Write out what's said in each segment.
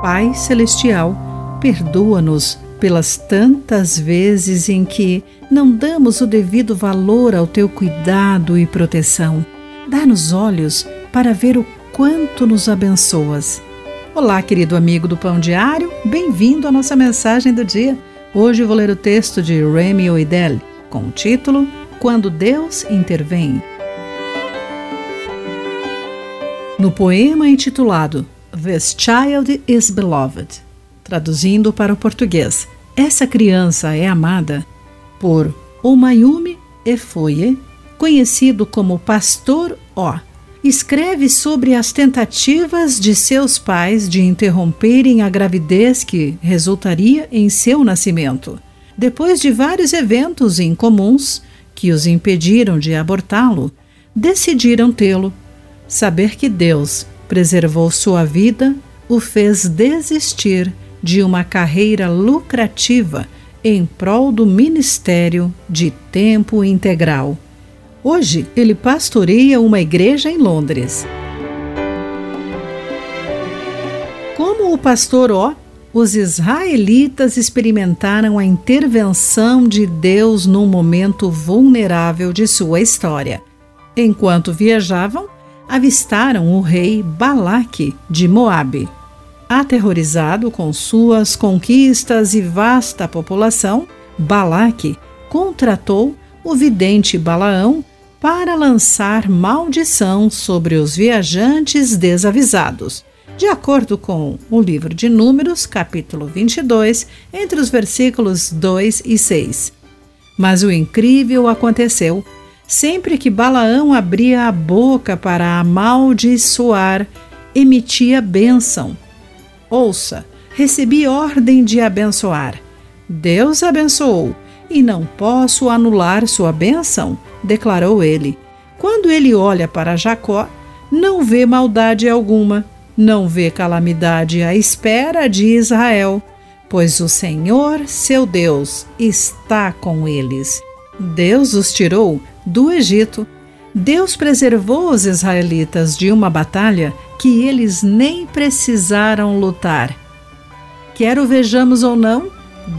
Pai Celestial, perdoa-nos pelas tantas vezes em que não damos o devido valor ao teu cuidado e proteção. Dá-nos olhos para ver o quanto nos abençoas. Olá, querido amigo do Pão Diário, bem-vindo à nossa mensagem do dia. Hoje vou ler o texto de Remy Oidel com o título Quando Deus Intervém. No poema intitulado This Child is Beloved, traduzindo para o português, essa criança é amada por Omayumi Efoye, conhecido como Pastor O. Escreve sobre as tentativas de seus pais de interromperem a gravidez que resultaria em seu nascimento. Depois de vários eventos incomuns que os impediram de abortá-lo, decidiram tê-lo Saber que Deus preservou sua vida o fez desistir de uma carreira lucrativa em prol do ministério de tempo integral. Hoje, ele pastoreia uma igreja em Londres. Como o pastor Ó, os israelitas experimentaram a intervenção de Deus num momento vulnerável de sua história. Enquanto viajavam, avistaram o rei Balaque de Moabe. Aterrorizado com suas conquistas e vasta população, Balaque contratou o vidente Balaão para lançar maldição sobre os viajantes desavisados. De acordo com o livro de Números, capítulo 22, entre os versículos 2 e 6. Mas o incrível aconteceu Sempre que Balaão abria a boca para amaldiçoar, emitia bênção. Ouça, recebi ordem de abençoar. Deus abençoou, e não posso anular sua bênção, declarou ele. Quando ele olha para Jacó, não vê maldade alguma, não vê calamidade à espera de Israel, pois o Senhor, seu Deus, está com eles. Deus os tirou do Egito. Deus preservou os israelitas de uma batalha que eles nem precisaram lutar. Quer o vejamos ou não,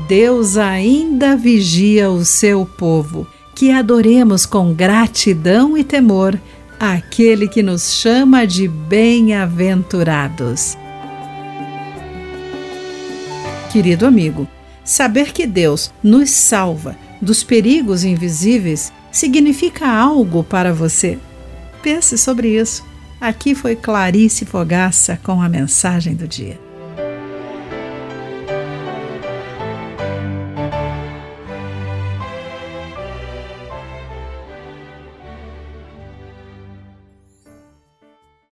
Deus ainda vigia o seu povo. Que adoremos com gratidão e temor aquele que nos chama de bem-aventurados. Querido amigo, saber que Deus nos salva dos perigos invisíveis significa algo para você? Pense sobre isso. Aqui foi Clarice Fogaça com a mensagem do dia.